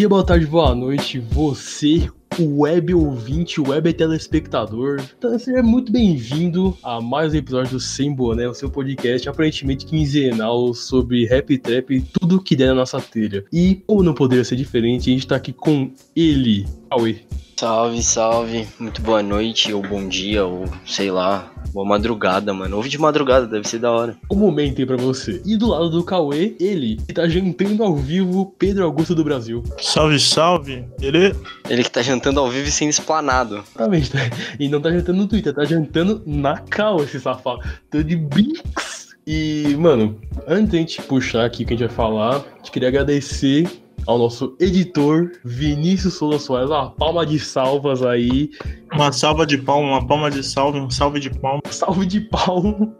dia, boa tarde, boa noite, você, o web ouvinte, web telespectador. Então, seja muito bem-vindo a mais um episódio do Sem Boné, o seu podcast aparentemente quinzenal sobre rap trap e tudo que der na nossa telha. E, como não poderia ser diferente, a gente tá aqui com ele, Cauê. Salve, salve. Muito boa noite, ou bom dia, ou sei lá. Boa madrugada, mano. Ouve de madrugada, deve ser da hora. Um momento aí pra você. E do lado do Cauê, ele, que tá jantando ao vivo, Pedro Augusto do Brasil. Salve, salve. Ele. Ele que tá jantando ao vivo e sendo esplanado. Exatamente, né? E não tá jantando no Twitter, tá jantando na cal esse safado. Tô de brinks. E, mano, antes de a gente puxar aqui o que a gente vai falar, a gente queria agradecer ao nosso editor Vinícius Souza Soares, uma palma de salvas aí. Uma salva de palma, uma palma de salve, um salve de palma. Salve de palma.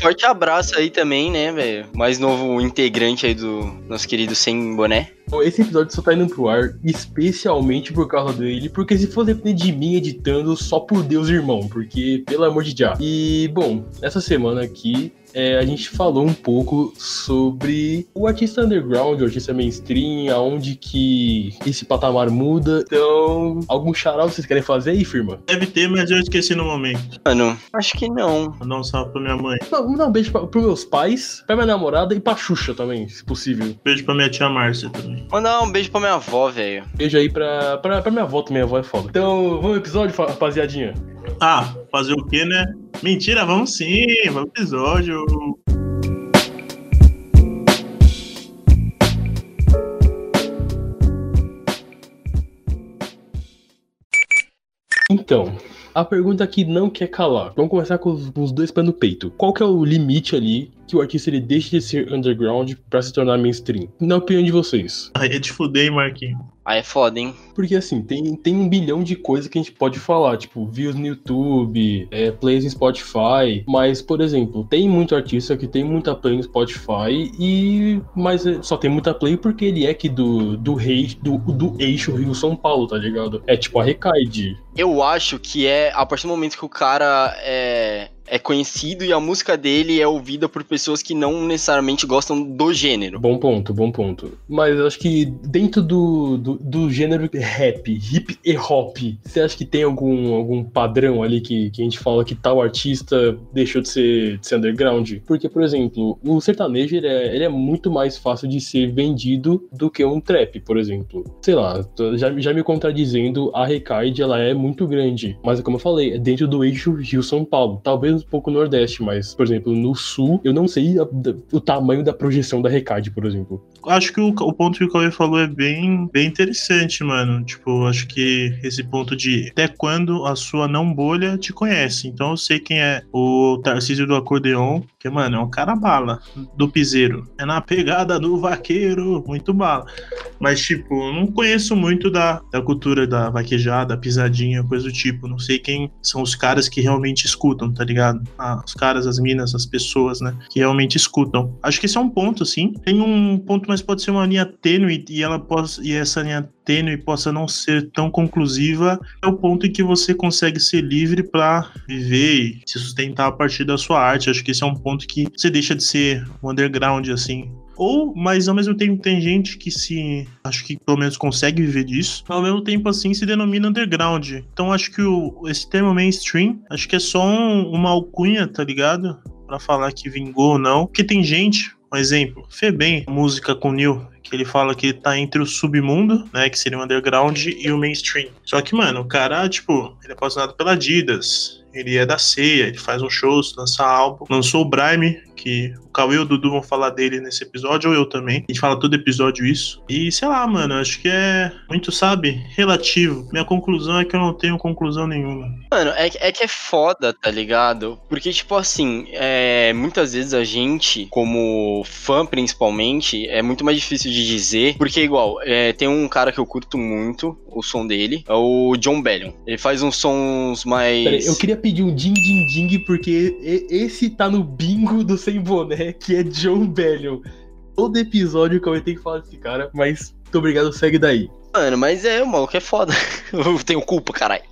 Forte abraço aí também, né, velho? Mais novo integrante aí do nosso querido Sem Boné. Bom, esse episódio só tá indo pro ar especialmente por causa dele, porque se for depender de mim editando, só por Deus, irmão, porque pelo amor de Deus. E, bom, essa semana aqui é, a gente falou um pouco sobre o artista underground, o artista mainstream, aonde que esse patamar muda. Então, algum charal vocês querem fazer aí, firma? Deve ter, mas eu esqueci no momento. Mano, acho que não. Vou dar um salve pra minha mãe. Não, Vou dar um beijo pra, pros meus pais, pra minha namorada e pra Xuxa também, se possível. Beijo pra minha tia Márcia também. Mandar um beijo pra minha avó, velho. Beijo aí pra, pra, pra minha avó também, minha avó é foda. Então, vamos ao episódio, rapaziadinha? Ah, fazer o quê, né? Mentira, vamos sim, vamos episódio. Então, a pergunta que não quer calar. Vamos começar com os, com os dois pés no peito. Qual que é o limite ali que o artista ele deixa de ser underground pra se tornar mainstream? Na opinião de vocês. Aí é te fuder, hein, Marquinhos. Aí é foda, hein? Porque assim, tem, tem um bilhão de coisas que a gente pode falar, tipo, views no YouTube, é, plays em Spotify. Mas, por exemplo, tem muito artista que tem muita play no Spotify e. Mas é, só tem muita play porque ele é que do, do rei, do, do eixo Rio São Paulo, tá ligado? É tipo a Recaide. Eu acho que é a partir do momento que o cara é, é conhecido e a música dele é ouvida por pessoas que não necessariamente gostam do gênero. Bom ponto, bom ponto. Mas eu acho que dentro do, do, do gênero rap, hip e hop, você acha que tem algum, algum padrão ali que, que a gente fala que tal artista deixou de ser, de ser underground? Porque, por exemplo, o sertanejo ele é, ele é muito mais fácil de ser vendido do que um trap, por exemplo. Sei lá, já, já me contradizendo, a Recaide ela é muito grande. Mas como eu falei, é dentro do eixo Rio-São Paulo. Talvez um pouco no Nordeste, mas, por exemplo, no Sul, eu não sei a- da- o tamanho da projeção da Recaide, por exemplo. Acho que o, o ponto que o Cauê falou é bem, bem interessante, mano. Tipo, acho que esse ponto de até quando a sua não bolha te conhece. Então eu sei quem é o Tarcísio do Acordeon, que, mano, é um cara bala do piseiro. É na pegada do vaqueiro, muito bala. Mas, tipo, não conheço muito da, da cultura da vaquejada, pisadinha, coisa do tipo. Não sei quem são os caras que realmente escutam, tá ligado? Ah, os caras, as minas, as pessoas, né? Que realmente escutam. Acho que esse é um ponto, sim. Tem um ponto, mas pode ser uma linha tênue e ela possa, e essa linha tênue possa não ser tão conclusiva. É o ponto em que você consegue ser livre pra viver e se sustentar a partir da sua arte. Acho que esse é um ponto que você deixa de ser um underground, assim. Ou, mas ao mesmo tempo tem gente que se. Acho que pelo menos consegue viver disso. Ao mesmo tempo, assim, se denomina underground. Então acho que o, esse termo mainstream, acho que é só um- uma alcunha, tá ligado? Pra falar que vingou ou não. Porque tem gente, um exemplo, Febem, música com Neil, que ele fala que ele tá entre o submundo, né, que seria o underground, e o mainstream. Só que, mano, o cara, tipo, ele é patrocinado pela Adidas, ele é da ceia, ele faz um shows, lança álbum, lançou o Brime, que o Cauê e o Dudu vão falar dele nesse episódio, ou eu também. A gente fala todo episódio isso. E sei lá, mano, acho que é muito, sabe, relativo. Minha conclusão é que eu não tenho conclusão nenhuma. Mano, é, que- é que é foda, tá ligado? Porque, tipo assim, é, muitas vezes a gente, como fã principalmente, é muito mais difícil de dizer. Porque, igual, é, tem um cara que eu curto muito, o som dele, é o John Bellion. Ele faz uns sons mais. Peraí, eu queria pedir um ding ding ding, porque esse tá no bingo do Sem Boné, que é John Bellion. Todo episódio que eu tenho que falar desse cara, mas muito obrigado, segue daí. Mano, mas é, o maluco é foda. eu tenho culpa, caralho.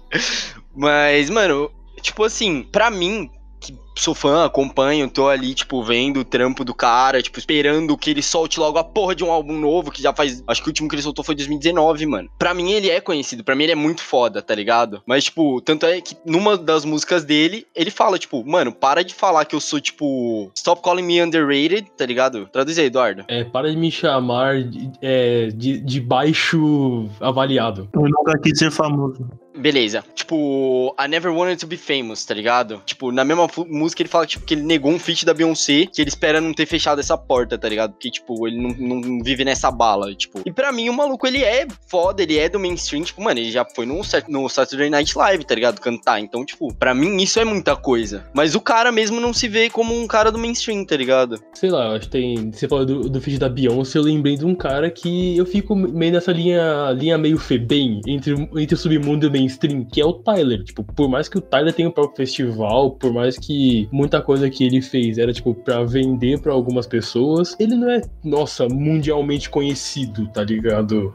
Mas, mano, tipo assim, pra mim, que sou fã, acompanho, tô ali, tipo, vendo o trampo do cara, tipo, esperando que ele solte logo a porra de um álbum novo, que já faz. Acho que o último que ele soltou foi 2019, mano. Pra mim, ele é conhecido, pra mim, ele é muito foda, tá ligado? Mas, tipo, tanto é que numa das músicas dele, ele fala, tipo, mano, para de falar que eu sou, tipo, stop calling me underrated, tá ligado? Traduz aí, Eduardo. É, para de me chamar de, é, de, de baixo avaliado. Eu nunca quis ser famoso. Beleza. Tipo, I never wanted to be famous, tá ligado? Tipo, na mesma música ele fala tipo, que ele negou um feat da Beyoncé, que ele espera não ter fechado essa porta, tá ligado? Porque, tipo, ele não, não vive nessa bala, tipo. E pra mim, o maluco, ele é foda, ele é do mainstream, tipo, mano, ele já foi no, no Saturday Night Live, tá ligado? Cantar. Então, tipo, pra mim, isso é muita coisa. Mas o cara mesmo não se vê como um cara do mainstream, tá ligado? Sei lá, acho que tem. Você falou do, do feat da Beyoncé, eu lembrei de um cara que eu fico meio nessa linha, linha meio febem entre, entre o submundo e o mainstream, que é o Tyler. Tipo, por mais que o Tyler tenha o próprio festival, por mais que muita coisa que ele fez era, tipo, pra vender pra algumas pessoas, ele não é, nossa, mundialmente conhecido, tá ligado?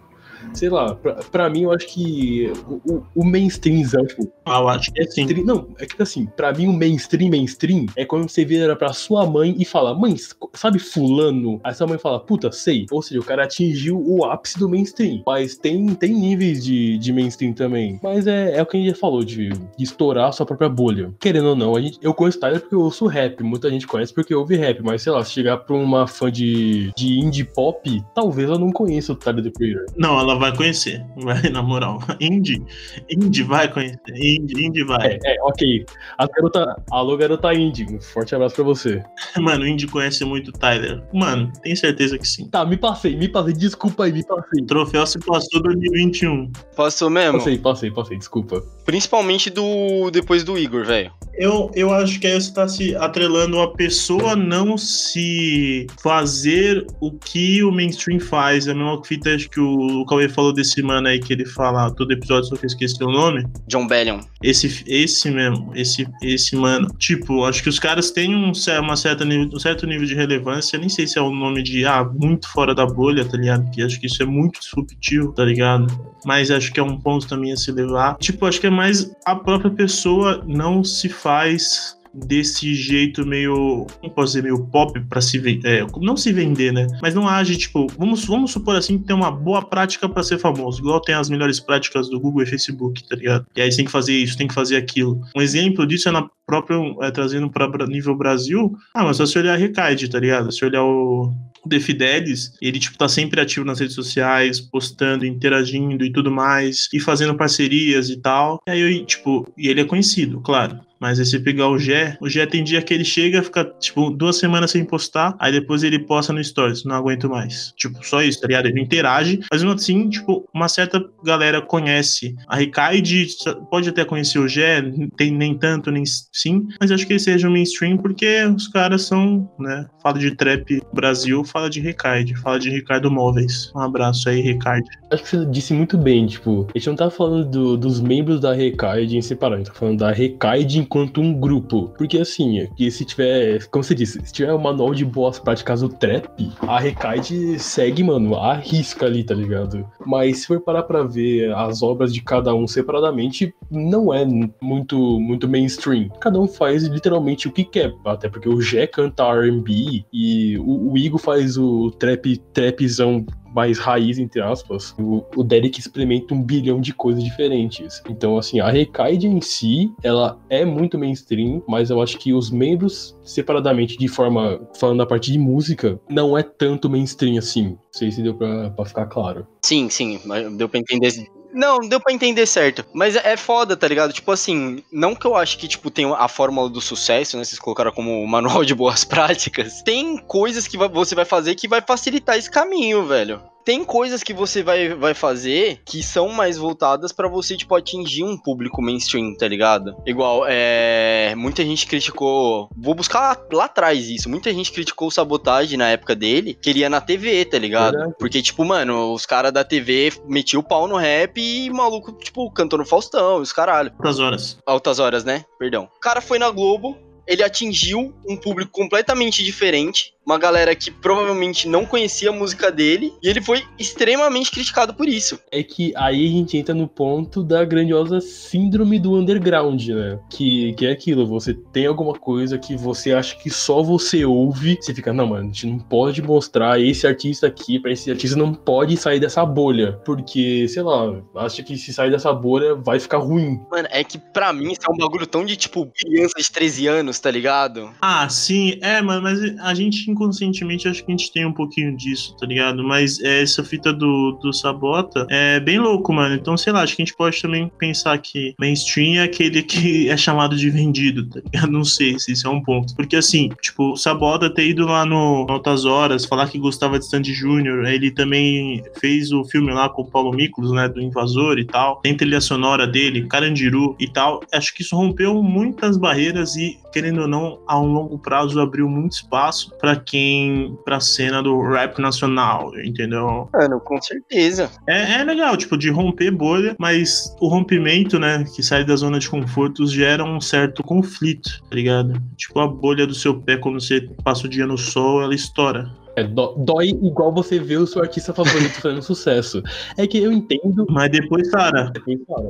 Sei lá, pra, pra mim eu acho que o, o mainstreamzão, tipo. Ah, eu acho que é sim. Não, é que assim, pra mim o mainstream, mainstream, é quando você vira pra sua mãe e fala, mãe, sabe fulano? Aí sua mãe fala, puta, sei. Ou seja, o cara atingiu o ápice do mainstream. Mas tem, tem níveis de, de mainstream também. Mas é, é o que a gente já falou, de, de estourar a sua própria bolha. Querendo ou não, a gente, eu conheço Tyler porque eu ouço rap. Muita gente conhece porque ouve rap. Mas sei lá, se chegar pra uma fã de, de indie pop, talvez eu não conheça o Tyler The Creator. Não, ela vai conhecer. Vai, na moral. Indy. Indy vai conhecer. Indy, Indy vai. É, é, ok. A garota. Alô, garota Indy. Um forte abraço pra você. Mano, o Indy conhece muito o Tyler. Mano, tenho certeza que sim. Tá, me passei, me passei. Desculpa aí, me passei. O troféu se passou 2021. Passou mesmo? Passei, passei, passei, desculpa. Principalmente do. depois do Igor, velho. Eu, eu acho que aí você tá se atrelando a pessoa não se fazer o que o mainstream faz. É a mesma fita acho que o Cauê falou desse mano aí que ele fala todo episódio, só que eu esqueci o nome. John Bellion. Esse, esse mesmo, esse, esse mano. Tipo, acho que os caras têm um, uma certa nível, um certo nível de relevância. Nem sei se é o nome de, ah, muito fora da bolha, tá ligado? Que acho que isso é muito disruptivo, tá ligado? Mas acho que é um ponto também a se levar. Tipo, acho que é mais a própria pessoa não se faz desse jeito meio, como posso dizer, meio pop para se vender, é, não se vender, né? Mas não age, tipo, vamos, vamos supor assim que tem uma boa prática para ser famoso, igual tem as melhores práticas do Google e Facebook, tá ligado? E aí você tem que fazer isso, tem que fazer aquilo. Um exemplo disso é na própria, é, trazendo para nível Brasil, ah, mas só se olhar a Recaide, tá ligado? Se olhar o, The Fidelis, ele, tipo, tá sempre ativo nas redes sociais, postando, interagindo e tudo mais, e fazendo parcerias e tal. E aí, tipo, e ele é conhecido, claro. Mas você pegar o Gé, o Gé tem dia que ele chega, fica, tipo, duas semanas sem postar, aí depois ele posta no Stories, não aguento mais. Tipo, só isso, tá ligado? Ele interage, mas mesmo assim, tipo, uma certa galera conhece. A Ricaide pode até conhecer o Gé, tem nem tanto, nem sim, mas acho que ele seja um mainstream porque os caras são, né? Fala de trap Brasil, fala de Ricaide, fala de Ricardo Móveis. Um abraço aí, Ricardo. Acho que você disse muito bem, tipo, a gente não tá falando do, dos membros da Recaide em separado, a gente tá falando da Recaide enquanto um grupo. Porque assim, que se tiver, como você disse, se tiver um manual de boas práticas do trap, a Recaide segue, mano, a risca ali, tá ligado? Mas se for parar pra ver as obras de cada um separadamente, não é muito, muito mainstream. Cada um faz literalmente o que quer, até porque o Jé canta R&B e o, o Igor faz o trap, trapzão mais raiz, entre aspas, o, o Derek experimenta um bilhão de coisas diferentes. Então, assim, a Recaide em si, ela é muito mainstream, mas eu acho que os membros, separadamente, de forma, falando a parte de música, não é tanto mainstream assim. Não sei se deu pra, pra ficar claro. Sim, sim, deu pra entender não, deu pra entender certo. Mas é foda, tá ligado? Tipo assim, não que eu acho que, tipo, tem a fórmula do sucesso, né? Vocês colocaram como manual de boas práticas. Tem coisas que você vai fazer que vai facilitar esse caminho, velho tem coisas que você vai, vai fazer que são mais voltadas para você, tipo, atingir um público mainstream, tá ligado? Igual, é. Muita gente criticou. Vou buscar lá, lá atrás isso. Muita gente criticou o sabotagem na época dele, que ele ia na TV, tá ligado? Porque, tipo, mano, os caras da TV metiam o pau no rap e o maluco, tipo, cantou no Faustão, os caralho. Altas horas. Altas horas, né? Perdão. O cara foi na Globo, ele atingiu um público completamente diferente, uma galera que provavelmente não conhecia a música dele, e ele foi extremamente criticado por isso. É que aí a gente entra no ponto da grandiosa síndrome do underground, né? Que, que é aquilo, você tem alguma coisa que você acha que só você ouve, você fica, não, mano, a gente não pode mostrar esse artista aqui, pra esse artista não pode sair dessa bolha, porque, sei lá, acha que se sair dessa bolha vai ficar ruim. Mano, é que pra mim isso é um bagulho tão de, tipo, criança de 13 anos, tá ligado? Ah, sim, é, mano, mas a gente inconscientemente acho que a gente tem um pouquinho disso, tá ligado? Mas é, essa fita do, do Sabota é bem louco, mano. Então, sei lá, acho que a gente pode também pensar que mainstream é aquele que é chamado de vendido, tá ligado? Não sei se isso é um ponto. Porque assim, tipo, Sabota ter ido lá no Altas Horas, falar que gostava de Sandy Júnior, ele também fez o filme lá com o Paulo Miklos, né, do Invasor e tal. Tem trilha sonora dele, Carandiru e tal. Acho que isso rompeu muitas barreiras e, querendo ou não, a um longo prazo abriu muito espaço para quem, pra cena do rap nacional, entendeu? Mano, com certeza. É, é legal, tipo, de romper bolha, mas o rompimento, né, que sai da zona de conforto gera um certo conflito, tá ligado? Tipo, a bolha do seu pé, quando você passa o dia no sol, ela estoura. É, dó- dói igual você vê o seu artista favorito fazendo sucesso. É que eu entendo. Mas depois Sara,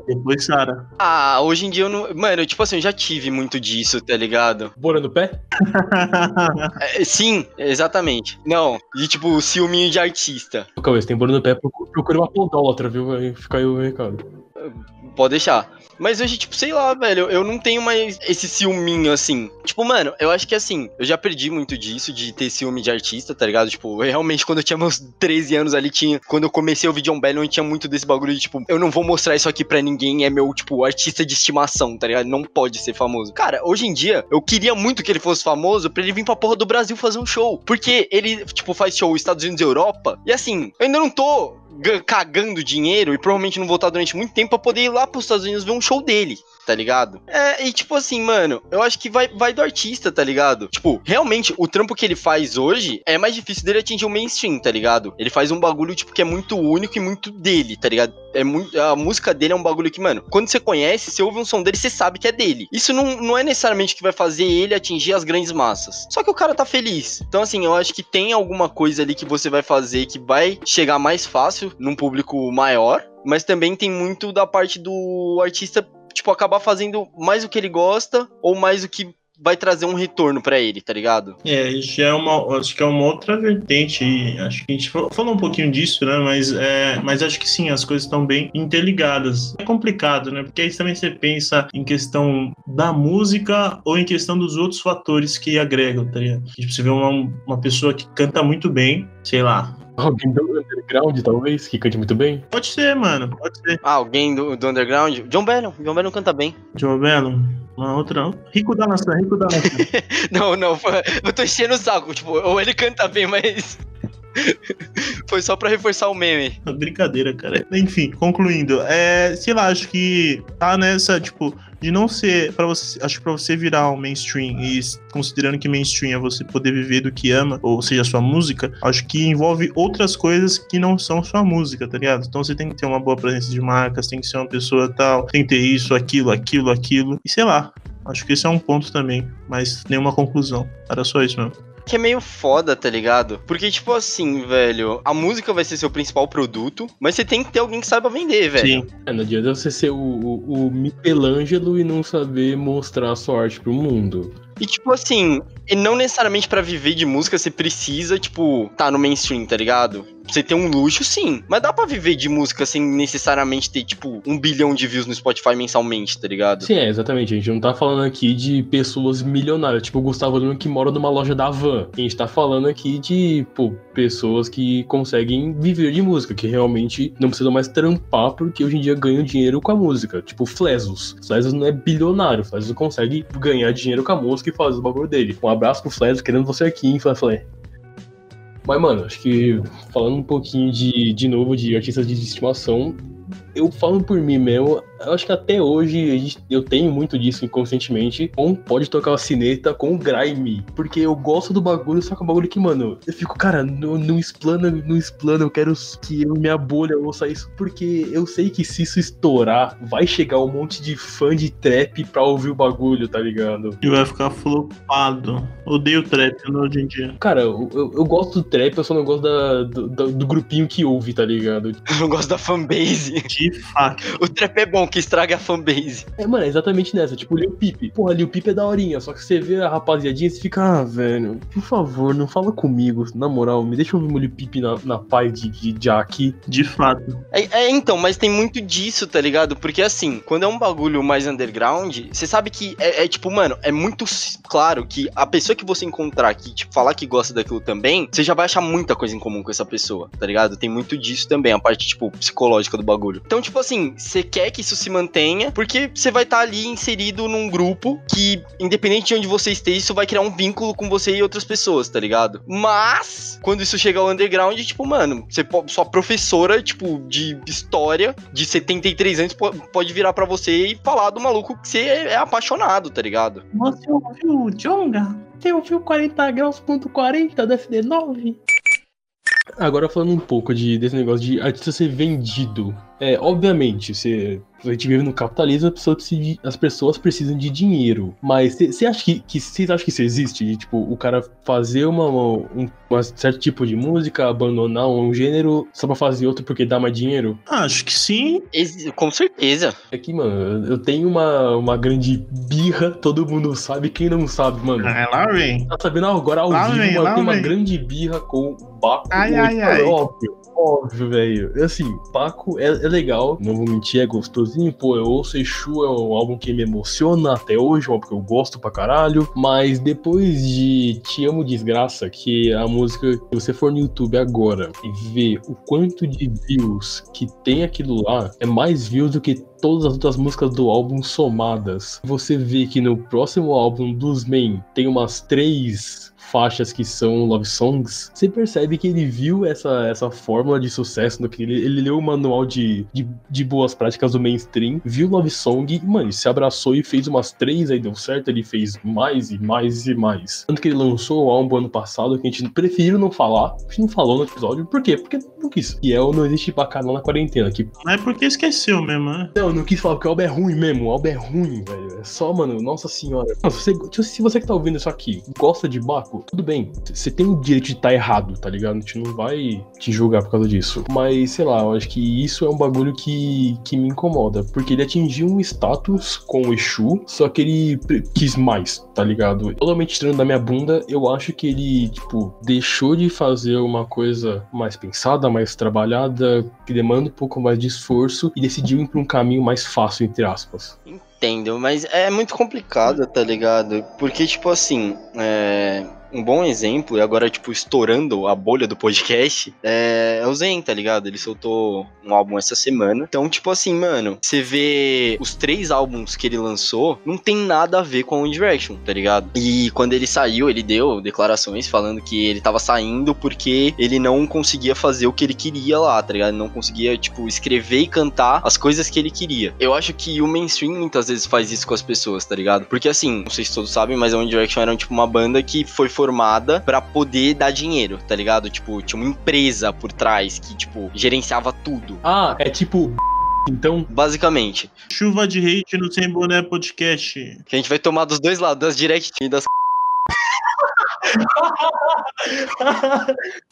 Depois Sara. Ah, hoje em dia eu não. Mano, tipo assim, eu já tive muito disso, tá ligado? Bora no pé? É, sim, exatamente. Não, e tipo, ciúminho de artista. Cauê, você tem bora no pé, procura uma podólatra, viu? Vai ficar aí o recado. Pode deixar. Mas hoje, tipo, sei lá, velho, eu não tenho mais esse ciúminho assim. Tipo, mano, eu acho que assim, eu já perdi muito disso, de ter ciúme de artista, tá ligado? Tipo, realmente, quando eu tinha meus 13 anos ali, tinha. Quando eu comecei John Bellion, eu tinha muito desse bagulho de, tipo, eu não vou mostrar isso aqui pra ninguém, é meu, tipo, artista de estimação, tá ligado? Não pode ser famoso. Cara, hoje em dia, eu queria muito que ele fosse famoso pra ele vir pra porra do Brasil fazer um show. Porque ele, tipo, faz show Estados Unidos e Europa. E assim, eu ainda não tô cagando dinheiro e provavelmente não vou estar durante muito tempo pra poder ir lá pros Estados Unidos ver um show dele. Tá ligado? É, e tipo assim, mano, eu acho que vai, vai do artista, tá ligado? Tipo, realmente, o trampo que ele faz hoje é mais difícil dele atingir o mainstream, tá ligado? Ele faz um bagulho, tipo, que é muito único e muito dele, tá ligado? É muito, a música dele é um bagulho que, mano, quando você conhece, você ouve um som dele, você sabe que é dele. Isso não, não é necessariamente que vai fazer ele atingir as grandes massas. Só que o cara tá feliz. Então, assim, eu acho que tem alguma coisa ali que você vai fazer que vai chegar mais fácil num público maior. Mas também tem muito da parte do artista, tipo, acabar fazendo mais o que ele gosta ou mais o que vai trazer um retorno pra ele, tá ligado? É, isso é uma, acho que é uma outra vertente. Acho que a gente fa- falou um pouquinho disso, né? Mas, é, mas acho que sim, as coisas estão bem interligadas. É complicado, né? Porque aí também você pensa em questão da música ou em questão dos outros fatores que agregam, tá ligado? Tipo, você vê uma, uma pessoa que canta muito bem, sei lá. Alguém do underground, talvez, que cante muito bem. Pode ser, mano, pode ser. Ah, alguém do, do underground? John Bellion. John Bellion canta bem. Joe Belo, uma outra. Rico da nação, rico da nação. Não, não, eu tô enchendo o saco. Tipo, ou ele canta bem, mas. Foi só pra reforçar o meme. Brincadeira, cara. Enfim, concluindo, é, sei lá, acho que tá nessa, tipo, de não ser para você, acho que para você virar um mainstream e considerando que mainstream é você poder viver do que ama, ou seja, sua música, acho que envolve outras coisas que não são sua música, tá ligado? Então você tem que ter uma boa presença de marcas, tem que ser uma pessoa tal, tem que ter isso, aquilo, aquilo, aquilo, e sei lá. Acho que esse é um ponto também, mas nenhuma conclusão. Era só isso mesmo. Que é meio foda, tá ligado? Porque, tipo assim, velho, a música vai ser seu principal produto, mas você tem que ter alguém que saiba vender, velho. Sim. É, não adianta você ser o, o, o Michelangelo e não saber mostrar a sua arte pro mundo. E, tipo assim, e não necessariamente pra viver de música você precisa, tipo, tá no mainstream, tá ligado? Você ter um luxo, sim. Mas dá pra viver de música sem necessariamente ter, tipo, um bilhão de views no Spotify mensalmente, tá ligado? Sim, é, exatamente. A gente não tá falando aqui de pessoas milionárias, tipo o Gustavo Lima que mora numa loja da van. A gente tá falando aqui de, pô, pessoas que conseguem viver de música, que realmente não precisam mais trampar porque hoje em dia ganham dinheiro com a música. Tipo, Flesos. Flesos não é bilionário, Flesos consegue ganhar dinheiro com a música e fazer o bagulho dele. Um abraço pro Flesos, querendo você aqui, hein, Flé. Mas, mano, acho que falando um pouquinho de, de novo de artistas de estimação, eu falo por mim mesmo, eu acho que até hoje gente, eu tenho muito disso inconscientemente. Com pode tocar uma cineta com grime. Porque eu gosto do bagulho, só que é um bagulho que, mano, eu fico, cara, não, não explana, não explana, eu quero que eu, minha bolha ouça isso. Porque eu sei que se isso estourar, vai chegar um monte de fã de trap pra ouvir o bagulho, tá ligado? E vai ficar flopado. Odeio trap né, hoje em dia. Cara, eu, eu, eu gosto do trap, eu só não gosto da, do, do, grupinho que ouve, tá ligado? Eu não gosto da fanbase. De fato. O trap é bom, que estraga a fanbase. É, mano, é exatamente nessa. Tipo, o Lil Peep. Porra, Lil Peep é daorinha, só que você vê a rapaziadinha e você fica, ah, velho, por favor, não fala comigo. Na moral, me deixa ouvir o Lil Peep na, na paz de, de Jack. De fato. É, é, então, mas tem muito disso, tá ligado? Porque assim, quando é um bagulho mais underground, você sabe que é, é, tipo, mano, é muito claro que a pessoa que você encontrar que, tipo, falar que gosta daquilo também, você já vai achar muita coisa em comum com essa pessoa, tá ligado? Tem muito disso também, a parte, tipo, psicológica do bagulho. Então, tipo assim, você quer que isso se mantenha, porque você vai estar tá ali inserido num grupo que, independente de onde você esteja, isso vai criar um vínculo com você e outras pessoas, tá ligado? Mas, quando isso chega ao underground, tipo, mano, você sua professora, tipo, de história, de 73 anos, pode virar para você e falar do maluco que você é apaixonado, tá ligado? Você ouviu o Jonga? Você ouviu 40 graus.40 do FD9? Agora falando um pouco de, desse negócio de artista ser vendido. É, obviamente, você a gente vive no capitalismo, as pessoas precisam de dinheiro. Mas você acha que, que vocês acham que isso existe? De, tipo, o cara fazer uma, uma, um um certo tipo de música, abandonar um gênero só pra fazer outro porque dá mais dinheiro? Acho que sim. Com certeza. É que, mano, eu tenho uma, uma grande birra, todo mundo sabe, quem não sabe, mano. É lá vem. Tá sabendo agora ao lá vivo, vem, mano, tem uma grande birra com o Baco. Ai, ai, ai. Óbvio. Óbvio, velho. Assim, Paco é, é, legal, não vou mentir, é gostosinho. Pô, eu ouço Exu, é um álbum que me emociona até hoje, é um álbum que eu gosto pra caralho. Mas depois de Te Amo Desgraça, que é a música, se você for no YouTube agora e ver o quanto de views que tem aquilo lá, é mais views do que todas as outras músicas do álbum somadas. Você vê que no próximo álbum dos Men tem umas três faixas que são love songs, você percebe que ele viu essa, essa fórmula de sucesso, no que ele, ele leu o manual de, de, de, boas práticas do mainstream, viu love song e, mano, se abraçou e fez umas três, aí deu certo, ele fez mais e mais e mais. Tanto que ele lançou o álbum ano passado, que a gente preferiu não falar, a gente não falou no episódio, por quê? Porque não quis. E é o Não Existe Bacanal na Quarentena, que... Não é porque esqueceu mesmo, né? Não, não quis falar, porque o álbum é ruim mesmo, o álbum é ruim, velho. É só, mano, nossa senhora. Não, se, você, se você que tá ouvindo isso aqui, gosta de Baco, tudo bem, você tem o direito de estar tá errado, tá ligado? A gente não vai te julgar por causa disso. Mas, sei lá, eu acho que isso é um bagulho que, que me incomoda. Porque ele atingiu um status com o Exu, só que ele quis mais, tá ligado? Totalmente estranho da minha bunda, eu acho que ele, tipo, deixou de fazer uma coisa mais pensada, mais trabalhada, que demanda um pouco mais de esforço e decidiu ir pra um caminho mais fácil, entre aspas entendo, mas é muito complicado, tá ligado? Porque, tipo assim, é um bom exemplo, e agora, tipo, estourando a bolha do podcast, é, é o Zen, tá ligado? Ele soltou um álbum essa semana. Então, tipo assim, mano, você vê os três álbuns que ele lançou, não tem nada a ver com One Direction, tá ligado? E quando ele saiu, ele deu declarações falando que ele tava saindo porque ele não conseguia fazer o que ele queria lá, tá ligado? Ele não conseguia, tipo, escrever e cantar as coisas que ele queria. Eu acho que o mainstream muitas vezes faz isso com as pessoas, tá ligado? Porque assim, não sei se todos sabem, mas a One Direction era tipo uma banda que foi formada para poder dar dinheiro, tá ligado? Tipo, tinha uma empresa por trás que, tipo, gerenciava tudo. Ah, é tipo. Então. Basicamente. Chuva de hate no Sem Boné Podcast. Que a gente vai tomar dos dois lados, das direct e das.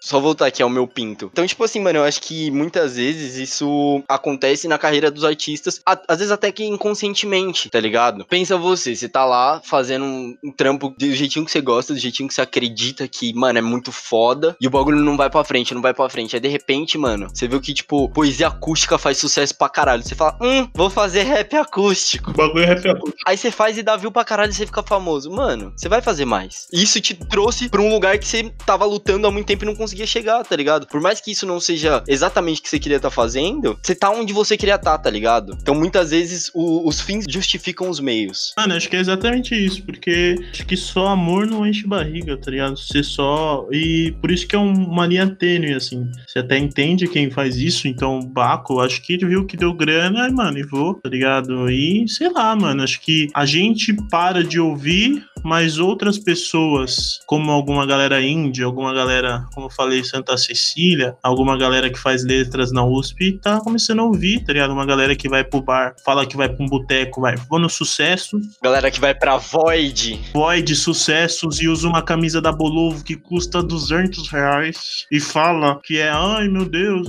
Só voltar aqui ao meu pinto. Então, tipo assim, mano, eu acho que muitas vezes isso acontece na carreira dos artistas, às vezes até que inconscientemente, tá ligado? Pensa você, você tá lá fazendo um, um, trampo do jeitinho que você gosta, do jeitinho que você acredita que, mano, é muito foda, e o bagulho não vai pra frente, não vai pra frente. Aí de repente, mano, você viu que, tipo, poesia acústica faz sucesso pra caralho. Você fala, hum, vou fazer rap acústico. O bagulho é rap acústico. Aí você faz e dá view pra caralho e você fica famoso. Mano, você vai fazer mais. Isso te trouxe pra um lugar que você tava lutando há muito tempo e não conseguia conseguia chegar, tá ligado? Por mais que isso não seja exatamente o que você queria estar tá fazendo, você tá onde você queria estar, tá, tá ligado? Então muitas vezes o, os fins justificam os meios. Mano, acho que é exatamente isso, porque acho que só amor não enche barriga, tá ligado? Você só. E por isso que é uma linha tênue, assim. Você até entende quem faz isso, então Baco, acho que viu que deu grana, mano, e vou, tá ligado? E sei lá, mano, acho que a gente para de ouvir mas outras pessoas, como alguma galera índia, alguma galera, como eu falei, Santa Cecília, alguma galera que faz letras na USP, tá começando a ouvir, tá ligado? Uma galera que vai pro bar, fala que vai pra um boteco, vai, vou no sucesso. Galera que vai pra Void. Void, sucessos, e usa uma camisa da Bolovo que custa 200 reais e fala que é, ai meu Deus,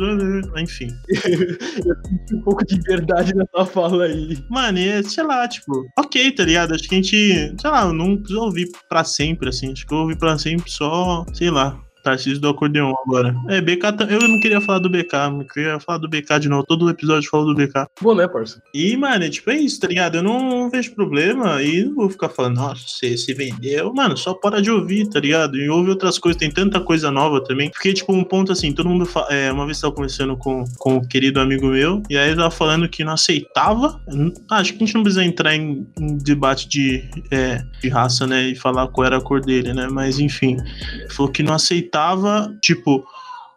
enfim. eu senti um pouco de verdade nessa fala aí. Mano, é, sei lá, tipo, ok, tá ligado? Acho que a gente, sei lá, não precisa ouvir pra sempre, assim. Acho que eu ouvi pra sempre só, sei lá, Tarcísio do acordeão agora. É, BK. Eu não queria falar do BK, eu queria falar do BK de novo. Todo episódio falo do BK. Bom, né, parça? E, mano, é tipo, é isso, tá ligado? Eu não vejo problema e não vou ficar falando, nossa, você se vendeu. Mano, só para de ouvir, tá ligado? E ouve outras coisas, tem tanta coisa nova também. Porque, tipo, um ponto assim, todo mundo. Fa... É, uma vez eu tava conversando com, com um querido amigo meu, e aí ele tava falando que não aceitava. Acho que a gente não precisa entrar em, em debate de, é, de raça, né? E falar qual era a cor dele, né? Mas enfim, falou que não aceitava aceitava, tipo,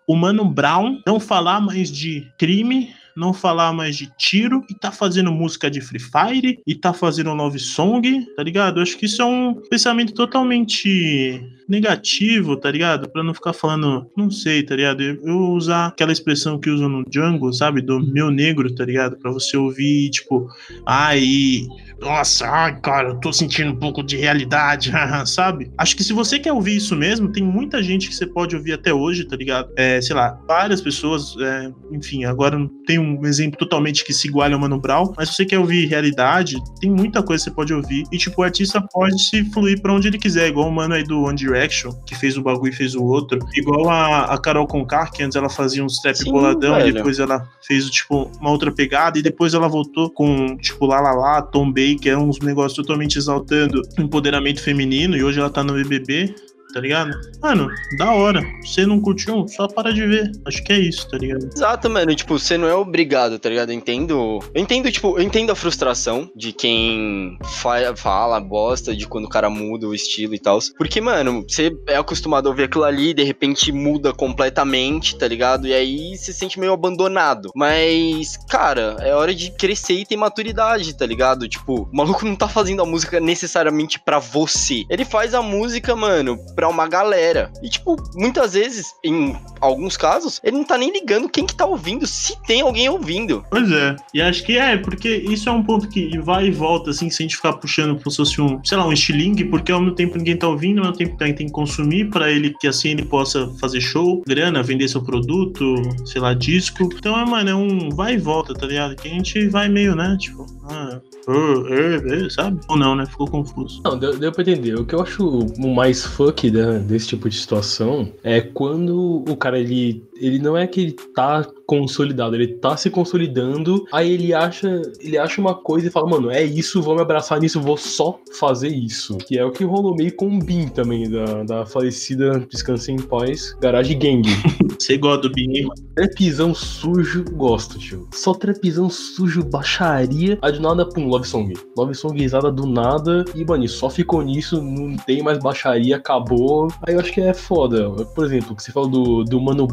o Mano Brown não falar mais de crime, não falar mais de tiro e tá fazendo música de Free Fire e tá fazendo love song, tá ligado? Eu acho que isso é um pensamento totalmente negativo, tá ligado? Pra não ficar falando, não sei, tá ligado? Eu usar aquela expressão que usam no Django, sabe? Do meu negro, tá ligado? Pra você ouvir, tipo, ai, nossa, ai, cara, eu tô sentindo um pouco de realidade, sabe? Acho que se você quer ouvir isso mesmo, tem muita gente que você pode ouvir até hoje, tá ligado? É, sei lá, várias pessoas, é, enfim, agora não tem um exemplo totalmente que se iguale ao Mano Brown, mas se você quer ouvir realidade, tem muita coisa que você pode ouvir e, tipo, o artista pode se fluir pra onde ele quiser, igual o mano aí do One Direction, que fez um bagulho e fez o outro, igual a, a Carol Conká, que antes ela fazia um strap Sim, boladão velho. e depois ela fez, tipo, uma outra pegada e depois ela voltou com, tipo, lá, lá, lá, Tom é uns negócios totalmente exaltando empoderamento feminino, e hoje ela tá no BBB tá ligado? Mano, da hora. Você não curtiu, só para de ver. Acho que é isso, tá ligado? Exato, mano. Tipo, você não é obrigado, tá ligado? Eu entendo. Eu entendo, tipo, eu entendo a frustração de quem fa fala, bosta, de quando o cara muda o estilo e tal. Porque, mano, você é acostumado a ouvir aquilo ali de repente muda completamente, tá ligado? E aí você se sente meio abandonado. Mas, cara, é hora de crescer e ter maturidade, tá ligado? Tipo, o maluco não tá fazendo a música necessariamente para você. Ele faz a música, mano, pra uma galera. E, tipo, muitas vezes, em alguns casos, ele não tá nem ligando quem que tá ouvindo, se tem alguém ouvindo. Pois é. E acho que é, porque isso é um ponto que vai e volta, assim, sem a gente ficar puxando como se fosse um, sei lá, um estilingue, porque ao mesmo tempo ninguém tá ouvindo, ao mesmo tempo tem que consumir para ele, que assim ele possa fazer show, grana, vender seu produto, sei lá, disco. Então, é, mano, é um vai e volta, tá ligado? Que a gente vai meio, né, tipo, ah, uh, uh, uh, sabe? Ou não, né? Ficou confuso. Não, deu, deu pra entender. O que eu acho o mais fuck desse tipo de situação é quando o cara ele ele não é que ele tá consolidado, ele tá se consolidando, aí ele acha, ele acha uma coisa e fala, mano, é isso, vou me abraçar nisso, vou só fazer isso. Que é o que rolou meio com o Bin também, da, da falecida Descanse em Paz, Garage Gang. Você gosta do Bin, mano? Trapizão sujo, gosto, tio. Só trapizão sujo, baixaria, aí do nada, pum, Love Song. Love Song risada do nada, e, mano, só ficou nisso, não tem mais baixaria, acabou. Aí eu acho que é foda. Por exemplo, o que você falou do, do Mano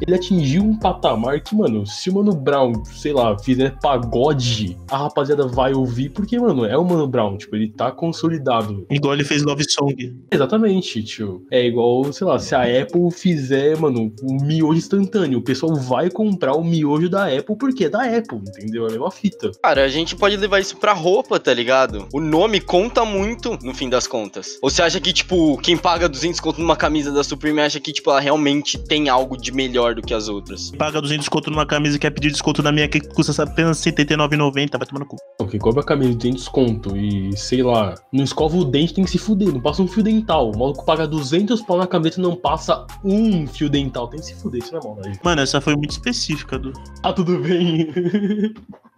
Ele atingiu um patamar que, mano, se o Mano Brown, sei lá, fizer pagode, a rapaziada vai ouvir, porque, mano, é o Mano Brown, tipo, ele tá consolidado. Igual ele fez Love Song. Exatamente, tio. É igual, sei lá, se a Apple fizer, mano, um miojo instantâneo, o pessoal vai comprar o miojo da Apple porque é da Apple, entendeu? É a mesma fita. Cara, a gente pode levar isso pra roupa, tá ligado? O nome conta muito no fim das contas. Ou você acha que, tipo, quem paga 200 conto numa camisa da Supreme acha que, tipo, ela realmente tem algo de melhor do que as outras. Paga 200 desconto numa camisa que é pedir desconto na minha que custa apenas R$ 79,90, vai tomar no cu. Ok, compra a camisa tem desconto e, sei lá, não escova o dente tem que se fuder, não passa um fio dental. O maluco paga 200 pau na camiseta e não passa um fio dental, tem que se fuder, isso não é maldade. Mano, essa foi muito específica, do. Ah, tudo bem.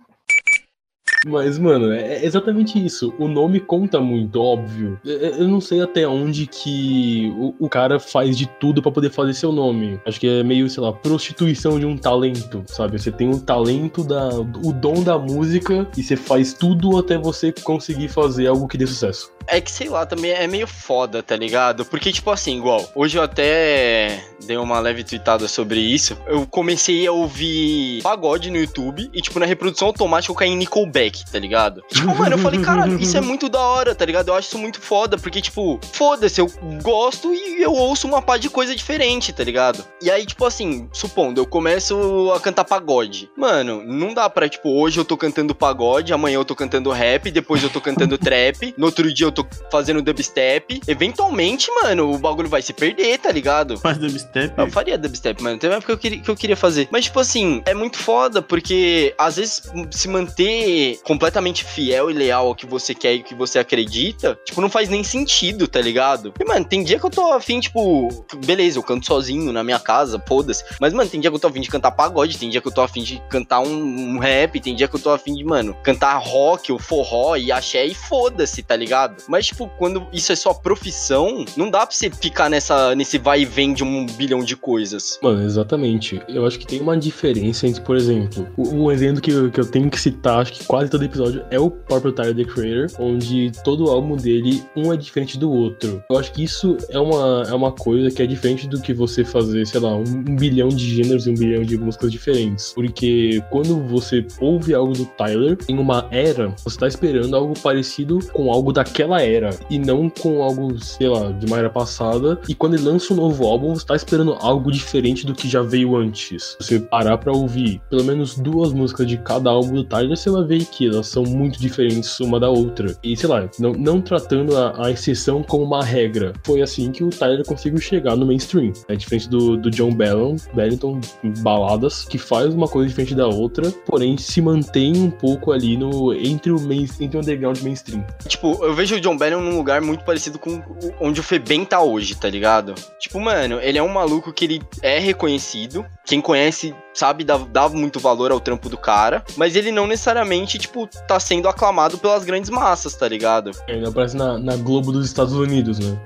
Mas, mano, é exatamente isso. O nome conta muito, óbvio. Eu não sei até onde que o, o cara faz de tudo para poder fazer seu nome. Acho que é meio, sei lá, prostituição de um talento, sabe? Você tem um talento da o dom da música e você faz tudo até você conseguir fazer algo que dê sucesso. É que, sei lá, também é meio foda, tá ligado? Porque, tipo assim, igual, hoje eu até dei uma leve tweetada sobre isso. Eu comecei a ouvir pagode no YouTube e, tipo, na reprodução automática eu caí em Nickelback, tá ligado? Tipo, mano, eu falei, caralho, isso é muito da hora, tá ligado? Eu acho isso muito foda, porque, tipo, foda-se, eu gosto e eu ouço uma pá de coisa diferente, tá ligado? E aí, tipo assim, supondo, eu começo a cantar pagode. Mano, não dá pra, tipo, hoje eu tô cantando pagode, amanhã eu tô cantando rap, depois eu tô cantando trap, no outro dia eu tô fazendo dubstep. Eventualmente, mano, o bagulho vai se perder, tá ligado? Faz dubstep? Eu faria dubstep, mano. Tem uma época que eu, queria, que eu queria fazer. Mas, tipo assim, é muito foda, porque às vezes se manter completamente fiel e leal ao que você quer e que você acredita, tipo, não faz nem sentido, tá ligado? E, mano, tem dia que eu tô afim, tipo, beleza, eu canto sozinho na minha casa, foda-se. Mas, mano, tem dia que eu tô afim de cantar pagode, tem dia que eu tô afim de cantar um, um rap, tem dia que eu tô afim de, mano, cantar rock ou forró e axé e foda-se, tá ligado? Mas, tipo, quando isso é sua profissão, não dá pra você ficar nessa, nesse vai e vem de um bilhão de coisas. Mano, exatamente. Eu acho que tem uma diferença entre, por exemplo, um exemplo que eu, que eu tenho que citar, acho que quase todo episódio, é o próprio Tyler, The Creator, onde todo álbum dele, um é diferente do outro. Eu acho que isso é uma, é uma coisa que é diferente do que você fazer, sei lá, um, um bilhão de gêneros e um bilhão de músicas diferentes. Porque quando você ouve algo do Tyler, em uma era, você tá esperando algo parecido com algo daquela era, e não com algo, sei lá, de uma era passada. E quando ele lança um novo álbum, você tá esperando algo diferente do que já veio antes. Você parar pra ouvir pelo menos duas músicas de cada álbum do Tyler, você vai ver que elas são muito diferentes uma da outra. E sei lá, não, não tratando a, a exceção como uma regra. Foi assim que o Tyler conseguiu chegar no mainstream. É diferente do, do John Bellon, Bellington, baladas, que faz uma coisa diferente da outra, porém se mantém um pouco ali no entre o, main, entre o underground e mainstream. Tipo, eu vejo o John Bellon num lugar muito parecido com onde o Febem tá hoje, tá ligado? Tipo, mano, ele é um maluco que ele é reconhecido. Quem conhece sabe, dá, dá muito valor ao trampo do cara, mas ele não necessariamente, tipo, tá sendo aclamado pelas grandes massas, tá ligado? Ele aparece na, na Globo dos Estados Unidos, né?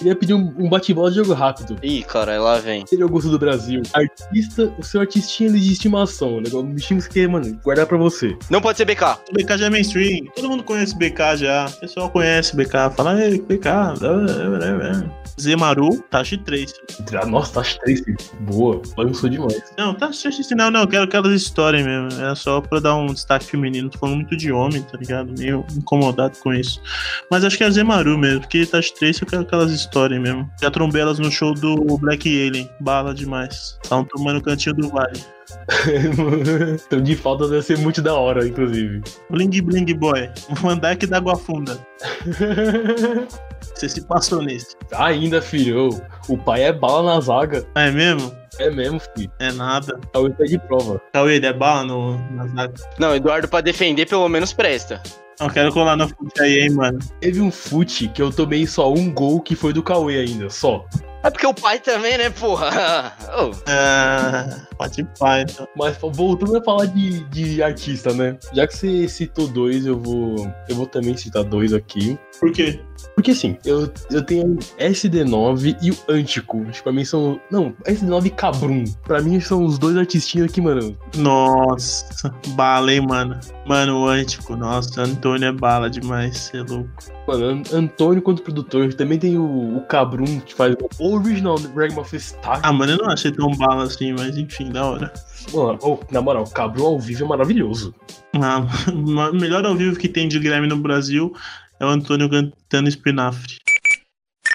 Queria pedir um, um bate-bola de jogo rápido. Ih, cara, lá vem. Seria o gosto do Brasil. Artista, o seu artistinha de estimação. Negócio, um bichinho que você quer, mano, guardar pra você. Não pode ser BK. O BK já é mainstream. Todo mundo conhece BK já. O pessoal conhece BK. Fala, ei, BK. Zemaru, Tashi 3. Nossa, Tashi 3, boa. Lançou demais. Não, Tashi 3 não, não. Eu quero aquelas histórias mesmo. É só pra dar um destaque feminino. Tô falando muito de homem, tá ligado? Meio incomodado com isso. Mas acho que é Zemaru mesmo. Porque Tashi 3 eu quero aquelas histórias história mesmo. Já trombei elas no show do Black Alien. Bala demais. Estavam tomando o cantinho do vale. então, de falta deve ser muito da hora, inclusive. Bling Bling Boy. O Mandak da Água Funda. Você se passou nesse. Ainda, filho. O pai é bala na zaga. É mesmo? É mesmo, filho. É nada. Cauê tá de prova. Cauê, ele é bala no, na zaga? Não, Eduardo, pra defender, pelo menos presta. Não quero colar no fute aí, hein, mano. Teve um fute que eu tomei só um gol que foi do Cauê ainda, só. É porque o pai também, né, porra? oh. Ah, pode pai, então. Mas voltando a falar de, de artista, né? Já que você citou dois, eu vou. Eu vou também citar dois aqui. Por quê? Porque assim, eu, eu tenho SD9 e o Antico. Tipo, pra mim são. Não, SD9 e Cabrum. Pra mim são os dois artistinhos aqui, mano. Nossa, bala, hein, mano. Mano, o Antico, nossa, Antônio é bala demais, você é louco. Mano, Antônio quanto produtor. Também tem o, o Cabrum, que faz o original Ragmuff Star. Ah, mano, eu não achei tão bala assim, mas enfim, da hora. Mano, oh, na moral, o Cabrum ao vivo é maravilhoso. Ah, o melhor ao vivo que tem de Grammy no Brasil é o Antônio cantando espinafre.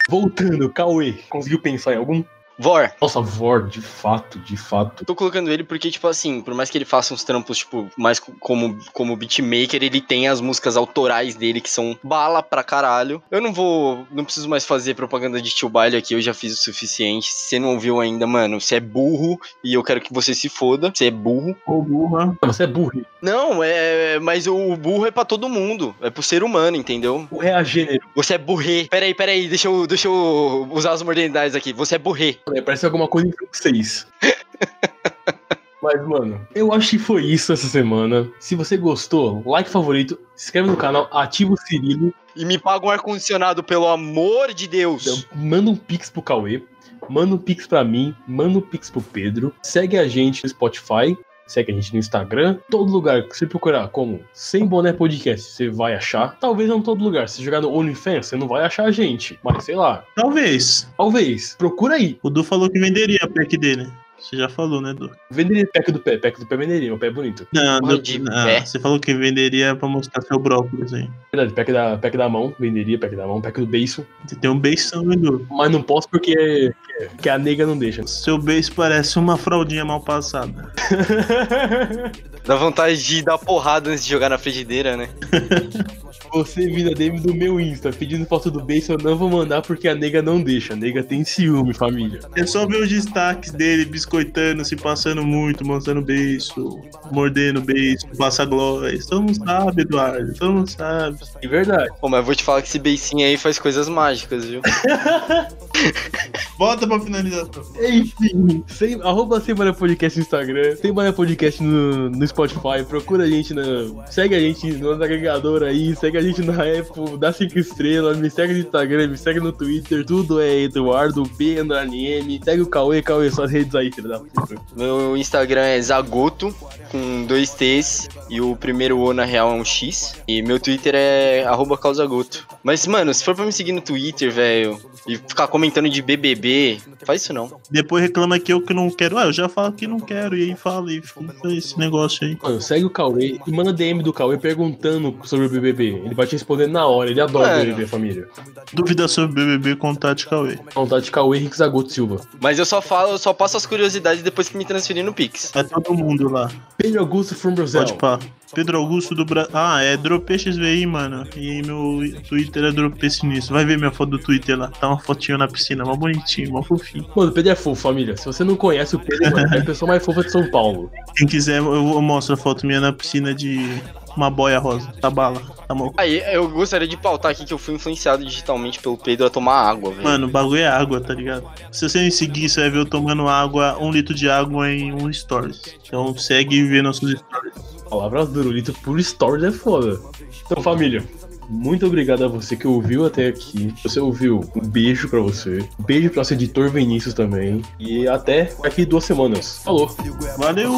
Voltando, Cauê, conseguiu pensar em algum? Vor. Nossa, Vor, de fato, de fato. Tô colocando ele porque, tipo assim, por mais que ele faça uns trampos, tipo, mais como, como beatmaker, ele tem as músicas autorais dele que são bala pra caralho. Eu não vou. Não preciso mais fazer propaganda de tio baile aqui, eu já fiz o suficiente. Se você não ouviu ainda, mano, você é burro e eu quero que você se foda. Você é burro. Ou burra. Você é burro. Não, é. Mas o burro é pra todo mundo. É pro ser humano, entendeu? O é a gênero. Você é burrê. Peraí, peraí, deixa eu, deixa eu usar as modernidades aqui. Você é burrê. Parece alguma coisa em francês. Mas, mano, eu acho que foi isso essa semana. Se você gostou, like favorito, se inscreve no canal, ativa o sininho, E me paga um ar-condicionado, pelo amor de Deus. manda um pix pro Cauê, manda um pix pra mim, manda um pix pro Pedro. Segue a gente no Spotify, segue a gente no Instagram. Todo lugar que você procurar como Sem Boné Podcast, você vai achar. Talvez não todo lugar. Se jogar no OnlyFans, você não vai achar a gente. Mas sei lá, Talvez. talvez. Procura aí. O Du falou que venderia a pack dele. Você já falou, né, Du? Venderia pack do pé, pack do pé venderia, meu pé é bonito. Não, Porra não, pé. você falou que venderia pra mostrar seu brócolis aí. Verdade, pack da, pack da mão, venderia pack da mão, pack do beiço. Você tem um beição, hein, Du? Mas não posso porque que a nega não deixa. Seu beijo parece uma fraldinha mal passada. Dá vontade de dar porrada antes de jogar na frigideira, né? Você vira DM do meu Insta pedindo foto do beiço, eu não vou mandar porque a nega não deixa. A nega tem ciúme, família. É só ver os destaques dele biscoitando, se passando muito, mostrando beijo, mordendo beijo, passa glória. Todo mundo sabe, Eduardo. Todo mundo sabe. É verdade. Pô, mas eu vou te falar que esse beicinho aí faz coisas mágicas, viu? Volta pra finalização. Enfim, sem, arroba Semana Podcast no Instagram, Semana Podcast no, no Spotify, procura a gente na. Segue a gente no agregador aí, segue a gente na Apple, dá 5 estrelas, me segue no Instagram, me segue no Twitter, tudo é Eduardo P Underline M, segue o Cauê, Cauê, suas redes aí, filho da puta. Meu Instagram é Zagoto, com dois T's, e o primeiro O na real é um X. E meu Twitter é causagoto. Mas, mano, se for pra me seguir no Twitter, velho, e ficar comentando de BBB, faz isso não. Depois reclama que eu que não quero. Ah, eu já falo que não quero. E aí fala e fica esse negócio aí. Mano, segue o Cauê e manda DM do Cauê perguntando sobre o BBB. Ele vai te responder na hora, ele adora Mano. BBB, família. Dúvida sobre BBB, contate Cauê. Vontade de Cauê Henrique Zagoto Silva. Mas eu só falo, eu só passo as curiosidades depois que me transferir no Pix. É todo mundo lá. Pedro Augusto from Brazil. Pode pá. Pedro Augusto do Brasil. Ah, é DropXVI, mano. E meu Twitter é Dropê Sinistro. Vai ver minha foto do Twitter lá. Tá uma fotinho na piscina, mó bonitinho, mó fofinho. Mano, o Pedro é fofo, família. Se você não conhece o Pedro, mano, é a pessoa mais fofa de São Paulo. Quem quiser, eu eu mostro a foto minha na piscina de uma boia rosa. Tá bala. Tá bom. Aí, eu gostaria de pautar aqui que eu fui influenciado digitalmente pelo Pedro a tomar água, velho. Mano, o bagulho é água, tá ligado? Se você me seguir, você vai ver eu tomando água, um litro de água em um stories. Então segue e vê nossos stories. Palavras durulito por stories é foda. Então, família, muito obrigado a você que ouviu até aqui. Se você ouviu, um beijo pra você. Um beijo pro nosso editor Vinícius também. E até daqui duas semanas. Falou. Valeu!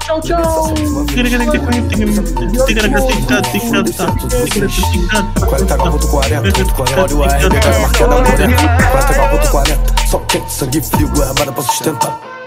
Tchau, tchau. 40 graus do 40, tu corre o AR, marcando a mulher. 40 graus do 40, só quente, sangue frio, armada pra sustentar.